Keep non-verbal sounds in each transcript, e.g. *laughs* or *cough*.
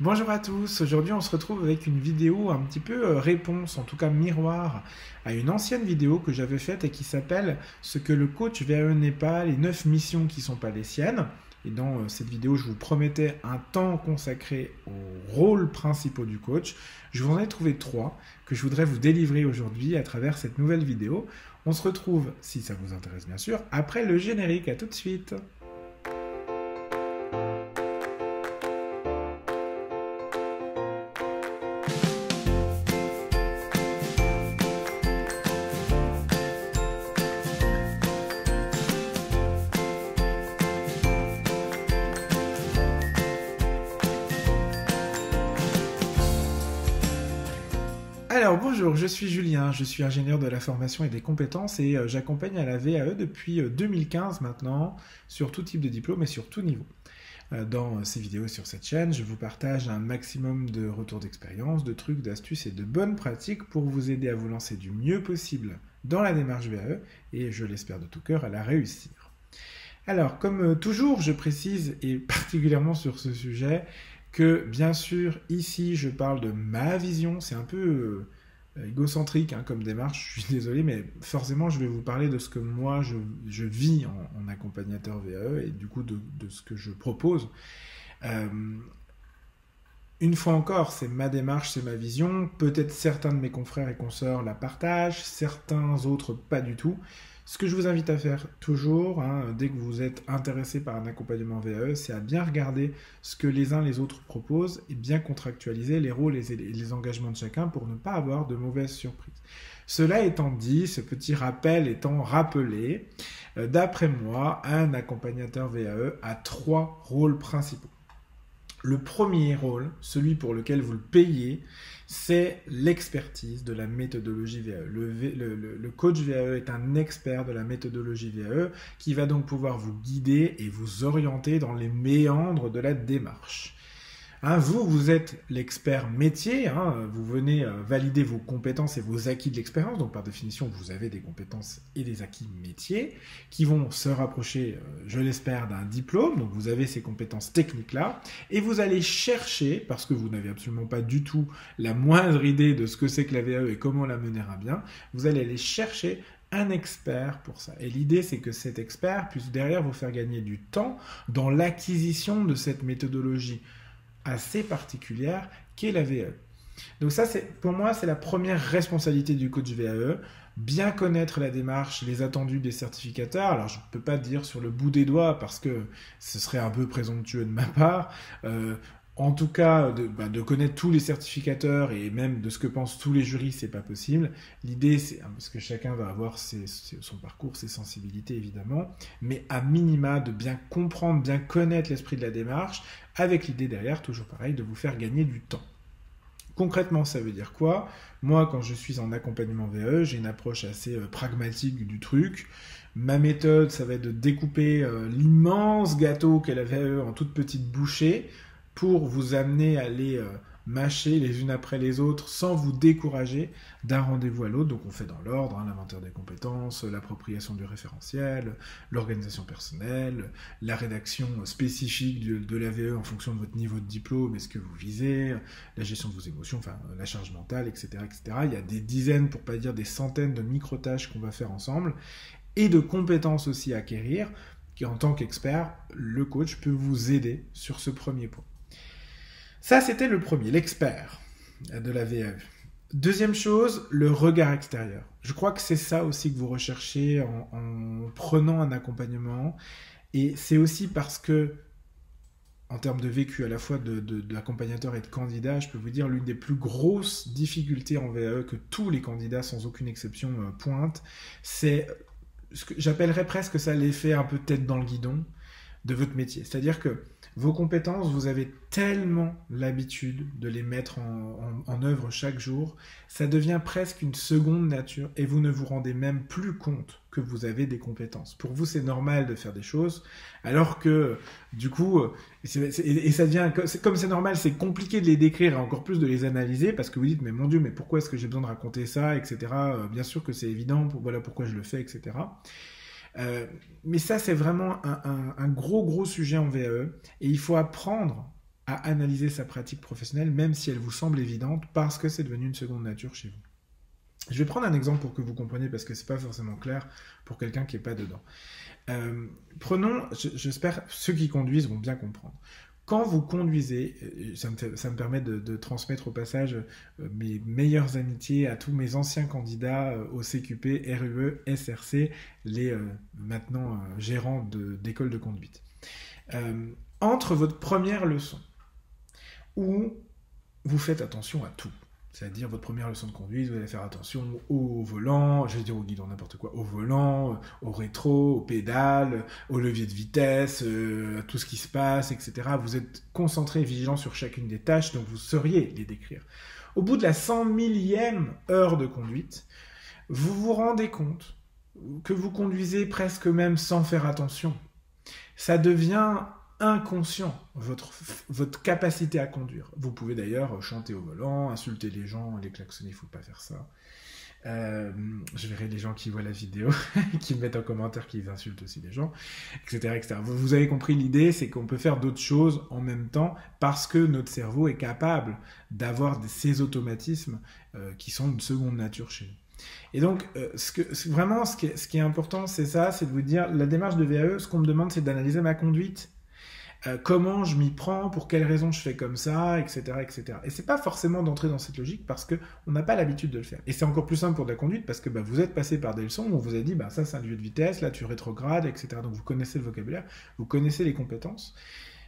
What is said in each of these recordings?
Bonjour à tous, aujourd'hui on se retrouve avec une vidéo un petit peu euh, réponse, en tout cas miroir, à une ancienne vidéo que j'avais faite et qui s'appelle Ce que le coach VAE n'est pas, les 9 missions qui sont pas les siennes. Et dans euh, cette vidéo, je vous promettais un temps consacré aux rôles principaux du coach. Je vous en ai trouvé trois que je voudrais vous délivrer aujourd'hui à travers cette nouvelle vidéo. On se retrouve, si ça vous intéresse bien sûr, après le générique. À tout de suite. Alors bonjour, je suis Julien, je suis ingénieur de la formation et des compétences et euh, j'accompagne à la VAE depuis 2015 euh, maintenant sur tout type de diplôme et sur tout niveau. Euh, dans ces vidéos sur cette chaîne, je vous partage un maximum de retours d'expérience, de trucs, d'astuces et de bonnes pratiques pour vous aider à vous lancer du mieux possible dans la démarche VAE et je l'espère de tout cœur à la réussir. Alors, comme toujours, je précise, et *laughs* particulièrement sur ce sujet, que bien sûr, ici, je parle de ma vision, c'est un peu égocentrique hein, comme démarche, je suis désolé, mais forcément, je vais vous parler de ce que moi, je, vis en, accompagnateur VAE et du coup de, ce que je propose. Euh, une fois encore, c'est ma démarche, c'est ma vision. Peut-être certains de mes confrères et consoeurs la partagent, certains autres pas du tout. Ce que je vous invite à faire toujours, hein, dès que vous êtes intéressé par un accompagnement VAE, c'est à bien regarder ce que les uns les autres proposent et bien contractualiser les rôles et les engagements de chacun pour ne pas avoir de mauvaises surprises. Cela étant dit, ce petit rappel étant rappelé, euh, d'après moi, un accompagnateur VAE a trois rôles principaux. Le premier rôle, celui pour lequel vous le payez, c'est l'expertise de la méthodologie VAE. Le, coach VAE est un expert de la méthodologie VAE qui va donc pouvoir vous guider et vous orienter dans les méandres de la démarche. Hein, vous, vous êtes l'expert métier, hein, vous venez euh, valider vos compétences et vos acquis de l'expérience, donc par définition, vous avez des compétences et des acquis métiers qui vont se rapprocher, euh, je l'espère, d'un diplôme, donc vous avez ces compétences techniques-là, et vous allez chercher, parce que vous n'avez absolument pas du tout la moindre idée de ce que c'est que la VAE et comment la mener à bien, vous allez aller chercher un expert pour ça. Et l'idée, c'est que cet expert puisse derrière vous faire gagner du temps dans l'acquisition de cette méthodologie assez particulière qu'est la VAE. Donc ça, c'est pour moi, c'est la première responsabilité du coach VAE, bien connaître la démarche, les attendus des certificateurs. Alors je ne peux pas dire sur le bout des doigts parce que ce serait un peu présomptueux de ma part. Euh, en tout cas, bah, de, connaître tous les certificateurs et même de ce que pensent tous les jurys, c'est pas possible. L'idée, c'est hein, parce que chacun va avoir son parcours, ses sensibilités évidemment, mais à minima de bien comprendre, bien connaître l'esprit de la démarche, avec l'idée derrière, toujours pareil, de vous faire gagner du temps. Concrètement, ça veut dire quoi? Moi, quand je suis en accompagnement VE, j'ai une approche assez euh, pragmatique du truc. Ma méthode, ça va être de découper euh, l'immense gâteau qu'est la VE en toutes petites bouchées pour vous amener à les euh, mâcher les unes après les autres sans vous décourager d'un rendez-vous à l'autre. Donc on fait dans l'ordre, hein, l'inventaire des compétences, l'appropriation du référentiel, l'organisation personnelle, la rédaction spécifique de, l'AVE en fonction de votre niveau de diplôme et ce que vous visez, la gestion de vos émotions, enfin la charge mentale, etc., etc. Il y a des dizaines, pour pas dire des centaines de micro-tâches qu'on va faire ensemble et de compétences aussi à acquérir qui en tant qu'expert, le coach peut vous aider sur ce premier point. Ça, c'était le premier, l'expert de la VAE. Deuxième chose, le regard extérieur. Je crois que c'est ça aussi que vous recherchez en, prenant un accompagnement. Et c'est aussi parce que, en termes de vécu à la fois de, l'accompagnateur et de candidat, je peux vous dire l'une des plus grosses difficultés en VAE que tous les candidats, sans aucune exception, euh, pointent, c'est ce que j'appellerais presque ça l'effet un peu tête dans le guidon de votre métier. C'est-à-dire que vos compétences, vous avez tellement l'habitude de les mettre en, œuvre chaque jour, ça devient presque une seconde nature et vous ne vous rendez même plus compte que vous avez des compétences. Pour vous, c'est normal de faire des choses, alors que du coup, et ça devient, comme c'est normal, c'est compliqué de les décrire et encore plus de les analyser parce que vous dites, mais mon Dieu, mais pourquoi est-ce que j'ai besoin de raconter ça, etc. Euh, bien sûr que c'est évident, voilà pourquoi je le fais, etc. Euh, mais ça, c'est vraiment un, gros, gros sujet en VAE. Et il faut apprendre à analyser sa pratique professionnelle, même si elle vous semble évidente, parce que c'est devenu une seconde nature chez vous. Je vais prendre un exemple pour que vous compreniez, parce que c'est pas forcément clair pour quelqu'un qui n'est pas dedans. Euh, prenons, j'espère, ceux qui conduisent vont bien comprendre. Quand vous conduisez, euh, ça me, permet de, transmettre au passage euh, mes meilleures amitiés à tous mes anciens candidats au CQP, RUE, SRC, les maintenant gérants d'écoles de, conduite. entre votre première leçon, où vous faites attention à tout, c'est-à-dire votre première leçon de conduite, vous allez faire attention au volant, je vais dire au guidon, n'importe quoi, au volant, euh, au rétro, aux pédales, au levier de vitesse, euh, à tout ce qui se passe, etc. Vous êtes concentré, vigilant sur chacune des tâches, donc vous sauriez les décrire. Au bout de la cent millième heure de conduite, vous vous rendez compte que vous conduisez presque même sans faire attention. Ça devient inconscient votre, votre capacité à conduire. Vous pouvez d'ailleurs chanter au volant, insulter les gens, les klaxonner, il faut pas faire ça. Euh, je verrai les gens qui voient la vidéo, *laughs* qui me mettent en commentaire qu'ils insultent aussi les gens, etc. etc. Vous, avez compris l'idée, c'est qu'on peut faire d'autres choses en même temps parce que notre cerveau est capable d'avoir ces automatismes euh, qui sont de seconde nature chez nous. Et donc, euh, vraiment, ce qui est, ce qui est important, c'est ça, c'est de vous dire, la démarche de VAE, ce qu'on me demande, c'est d'analyser ma conduite euh, comment je m'y prends, pour quelles raisons je fais comme ça, etc. etc. Et c'est pas forcément d'entrer dans cette logique parce qu'on n'a pas l'habitude de le faire. Et c'est encore plus simple pour de la conduite parce que bah, vous êtes passé par des leçons où on vous a dit bah, ça c'est un lieu de vitesse, là tu rétrogrades, etc. Donc vous connaissez le vocabulaire, vous connaissez les compétences.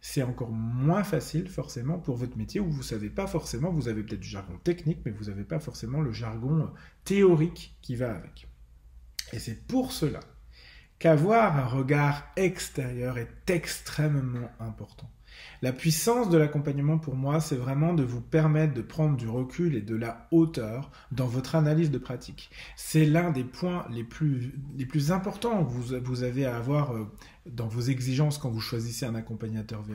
C'est encore moins facile forcément pour votre métier où vous savez pas forcément, vous avez peut-être du jargon technique, mais vous n'avez pas forcément le jargon euh, théorique qui va avec. Et c'est pour cela qu'avoir un regard extérieur est extrêmement important. La puissance de l'accompagnement pour moi, c'est vraiment de vous permettre de prendre du recul et de la hauteur dans votre analyse de pratique. C'est l'un des points les plus, les plus importants que vous, vous avez à avoir euh, dans vos exigences quand vous choisissez un accompagnateur VE.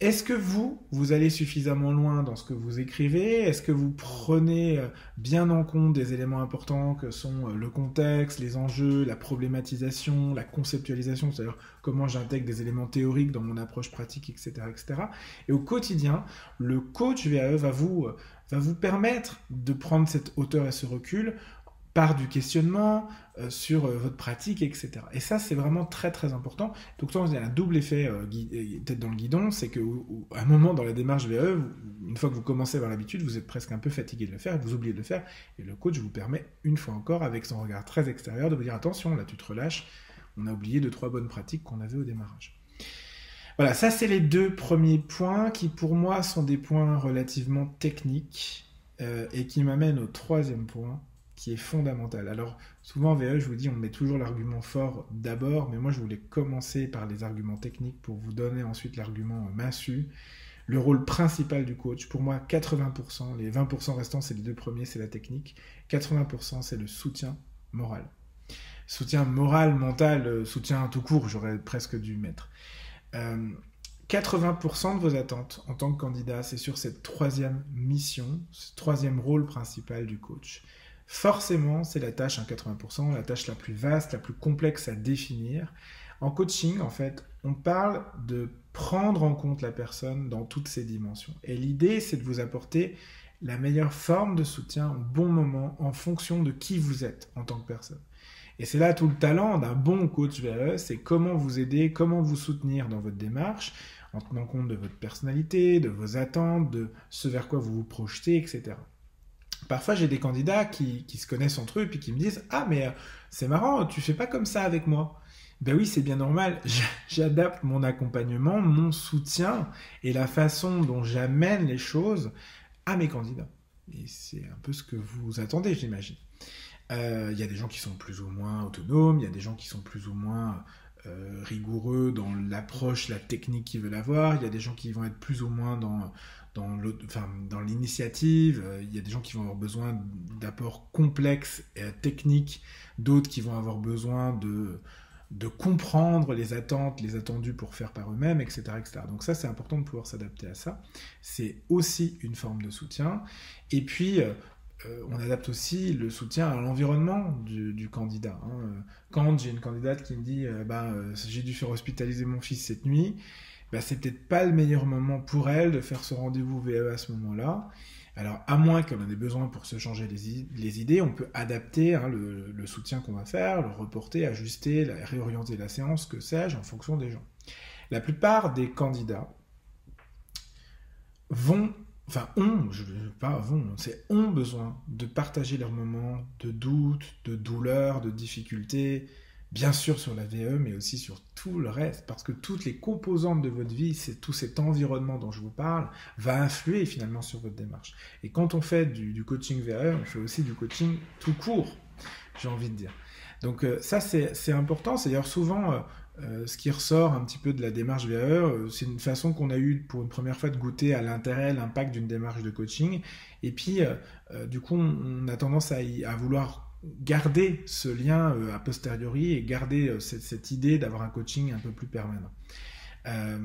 Est-ce que vous, vous allez suffisamment loin dans ce que vous écrivez? Est-ce que vous prenez euh, bien en compte des éléments importants que sont euh, le contexte, les enjeux, la problématisation, la conceptualisation, c'est-à-dire comment j'intègre des éléments théoriques dans mon approche pratique, etc., etc. Et au quotidien, le coach VAE va vous, euh, va vous permettre de prendre cette hauteur et ce recul par du questionnement euh, sur euh, votre pratique, etc. Et ça, c'est vraiment très très important. Donc, il y a un double effet euh, tête dans le guidon, c'est qu'à un moment dans la démarche VE, une fois que vous commencez à avoir l'habitude, vous êtes presque un peu fatigué de le faire, vous oubliez de le faire, et le coach vous permet, une fois encore, avec son regard très extérieur, de vous dire attention, là tu te relâches, on a oublié deux, trois bonnes pratiques qu'on avait au démarrage. Voilà, ça c'est les deux premiers points qui pour moi sont des points relativement techniques et qui m'amènent au troisième point, qui est fondamental. Alors, souvent en VE, je vous dis, on met toujours l'argument fort d'abord, mais moi, je voulais commencer par les arguments techniques pour vous donner ensuite l'argument massu. Le rôle principal du coach, pour moi, 80%, les 20% restants, c'est les deux premiers, c'est la technique. 80%, c'est le soutien moral. Soutien moral, mental, euh, soutien tout court, j'aurais presque dû mettre. 80% euh, de vos attentes en tant que candidat, c'est sur cette troisième mission, ce troisième rôle principal du coach. Forcément, c'est la tâche, 80%, la tâche la plus vaste, la plus complexe à définir. En coaching, en fait, on parle de prendre en compte la personne dans toutes ses dimensions. Et l'idée, c'est de vous apporter la meilleure forme de soutien au bon moment en fonction de qui vous êtes en tant que personne. Et c'est là tout le talent d'un bon coach VRE, c'est comment vous aider, comment vous soutenir dans votre démarche, en tenant compte de votre personnalité, de vos attentes, de ce vers quoi vous vous projetez, etc. Parfois, j'ai des candidats qui, se connaissent entre eux et puis qui me disent Ah, mais euh, c'est marrant, tu fais pas comme ça avec moi. Ben oui, c'est bien normal. J'adapte mon accompagnement, mon soutien et la façon dont j'amène les choses à mes candidats. Et c'est un peu ce que vous attendez, j'imagine. Euh, il y a des gens qui sont plus ou moins autonomes, il y a des gens qui sont plus ou moins euh, rigoureux dans l'approche, la technique qu'ils veulent avoir, il y a des gens qui vont être plus ou moins dans, dans l'initiative, euh, il y a des gens qui vont avoir besoin d'apports complexes et techniques, d'autres qui vont avoir besoin de, de comprendre les attentes, les attendus pour faire par eux-mêmes, etc., etc. Donc ça, c'est important de pouvoir s'adapter à ça. C'est aussi une forme de soutien. Et puis, euh, euh, on adapte aussi le soutien à l'environnement du, candidat. Hein. Quand j'ai une candidate qui me dit, bah, j'ai dû faire hospitaliser mon fils cette nuit, bah, c'est peut-être pas le meilleur moment pour elle de faire ce rendez-vous VE à ce moment-là. Alors, à moins qu'elle en ait besoin pour se changer les, idées, on peut adapter hein, le, soutien qu'on va faire, le reporter, ajuster, réorienter la séance, que sais-je, en fonction des gens. La plupart des candidats vont, enfin ont, je ne pas vont, c'est ont besoin de partager leurs moments de doute, de douleur, de difficulté, bien sûr sur la VE, mais aussi sur tout le reste, parce que toutes les composantes de votre vie, c'est tout cet environnement dont je vous parle, va influer finalement sur votre démarche. Et quand on fait du, coaching VE, on fait aussi du coaching tout court, j'ai envie de dire. Donc euh, ça, c'est important. C'est d'ailleurs souvent euh, euh, ce qui ressort un petit peu de la démarche VE. c'est une façon qu'on a eu pour une première fois de goûter à l'intérêt, l'impact d'une démarche de coaching. Et puis, du coup, on, a tendance à, vouloir garder ce lien euh, a posteriori et garder euh, cette, idée d'avoir un coaching un peu plus permanent. Euh,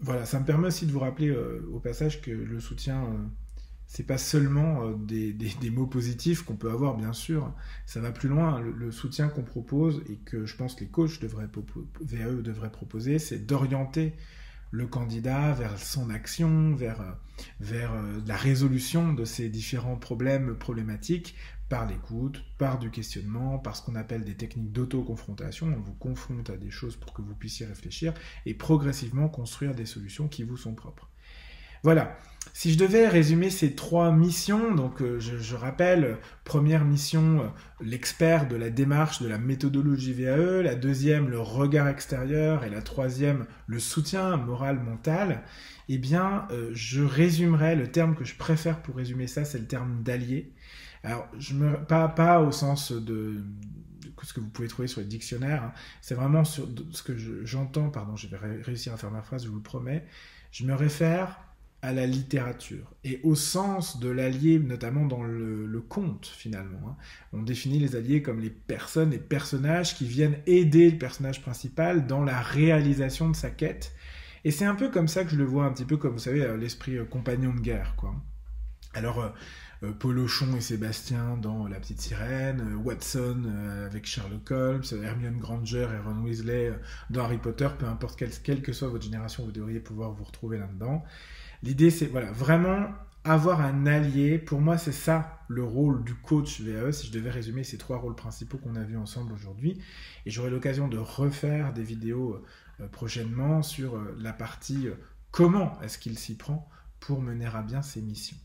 voilà, ça me permet aussi de vous rappeler au passage que le soutien, c'est pas seulement *laughs* des, mots positifs qu'on peut avoir, bien sûr. Ça va plus loin. Le, soutien qu'on propose et que je pense que les coachs devraient, VAE devraient proposer, c'est d'orienter le candidat vers son action, vers, vers la résolution de ces différents problèmes problématiques par l'écoute, par du questionnement, par ce qu'on appelle des techniques d'auto-confrontation. On vous confronte à des choses pour que vous puissiez réfléchir et progressivement construire des solutions qui vous sont propres. Voilà. Si je devais résumer ces trois missions, donc euh, je, rappelle, première mission, euh, l'expert de la démarche de la méthodologie VAE, la deuxième, le regard extérieur, et la troisième, le soutien moral mental, eh bien, euh, je résumerai, le terme que je préfère pour résumer ça, c'est le terme d'allié. Alors, je me, pas, pas au sens de, ce que vous pouvez trouver sur les dictionnaires, hein. c'est vraiment ce que j'entends, pardon, je vais réussir à faire ma phrase, je vous le promets, je me réfère à la littérature et au sens de l'allié, notamment dans le, conte finalement. Hein. On définit les alliés comme les personnes et personnages qui viennent aider le personnage principal dans la réalisation de sa quête. Et c'est un peu comme ça que je le vois, un petit peu comme vous savez euh, l'esprit euh, compagnon de guerre, quoi. Alors, euh, euh, Polochon et Sébastien dans La Petite Sirène, Watson avec Sherlock Holmes, Hermione Granger et Ron Weasley dans Harry Potter, peu importe quelle, que soit votre génération, vous devriez pouvoir vous retrouver là-dedans. L'idée, c'est voilà, vraiment avoir un allié. Pour moi, c'est ça le rôle du coach VAE, si je devais résumer ces trois rôles principaux qu'on a vus ensemble aujourd'hui. Et j'aurai l'occasion de refaire des vidéos prochainement sur la partie comment est-ce qu'il s'y prend pour mener à bien ses missions.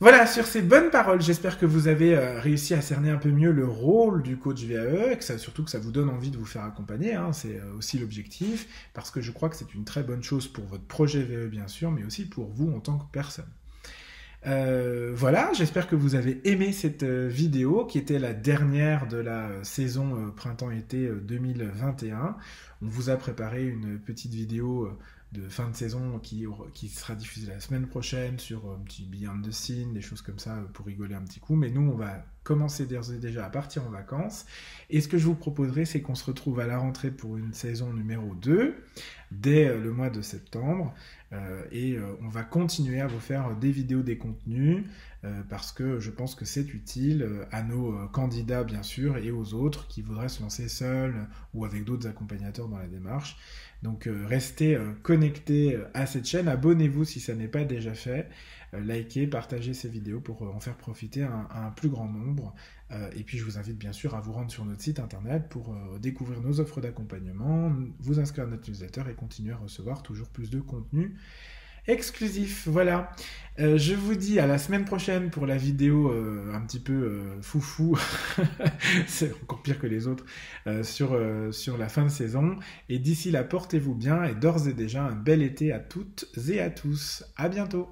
Voilà, sur ces bonnes paroles, j'espère que vous avez euh, réussi à cerner un peu mieux le rôle du coach VAE, et que ça, surtout que ça vous donne envie de vous faire accompagner, hein, c'est euh, aussi l'objectif, parce que je crois que c'est une très bonne chose pour votre projet VAE bien sûr, mais aussi pour vous en tant que personne. Euh, voilà, j'espère que vous avez aimé cette vidéo qui était la dernière de la saison printemps-été 2021. On vous a préparé une petite vidéo de fin de saison qui, qui sera diffusé la semaine prochaine sur un petit behind the scene, des choses comme ça pour rigoler un petit coup. Mais nous, on va commencer déjà à partir en vacances. Et ce que je vous proposerai, c'est qu'on se retrouve à la rentrée pour une saison numéro 2 dès euh, le mois de septembre. Euh, et euh, on va continuer à vous faire des vidéos, des contenus, parce que je pense que c'est utile à nos candidats, bien sûr, et aux autres qui voudraient se lancer seuls ou avec d'autres accompagnateurs dans la démarche. Donc restez connectés à cette chaîne, abonnez-vous si ça n'est pas déjà fait. Euh, liker, partager ces vidéos pour euh, en faire profiter un, plus grand nombre. Euh, et puis je vous invite bien sûr à vous rendre sur notre site internet pour découvrir nos offres d'accompagnement, vous inscrire à notre newsletter et continuer à recevoir toujours plus de contenu exclusif. Voilà. je vous dis à la semaine prochaine pour la vidéo un petit peu foufou, *laughs* c'est encore pire que les autres, sur, sur la fin de saison. Et d'ici là, portez-vous bien et d'ores et déjà un bel été à toutes et à tous. À bientôt.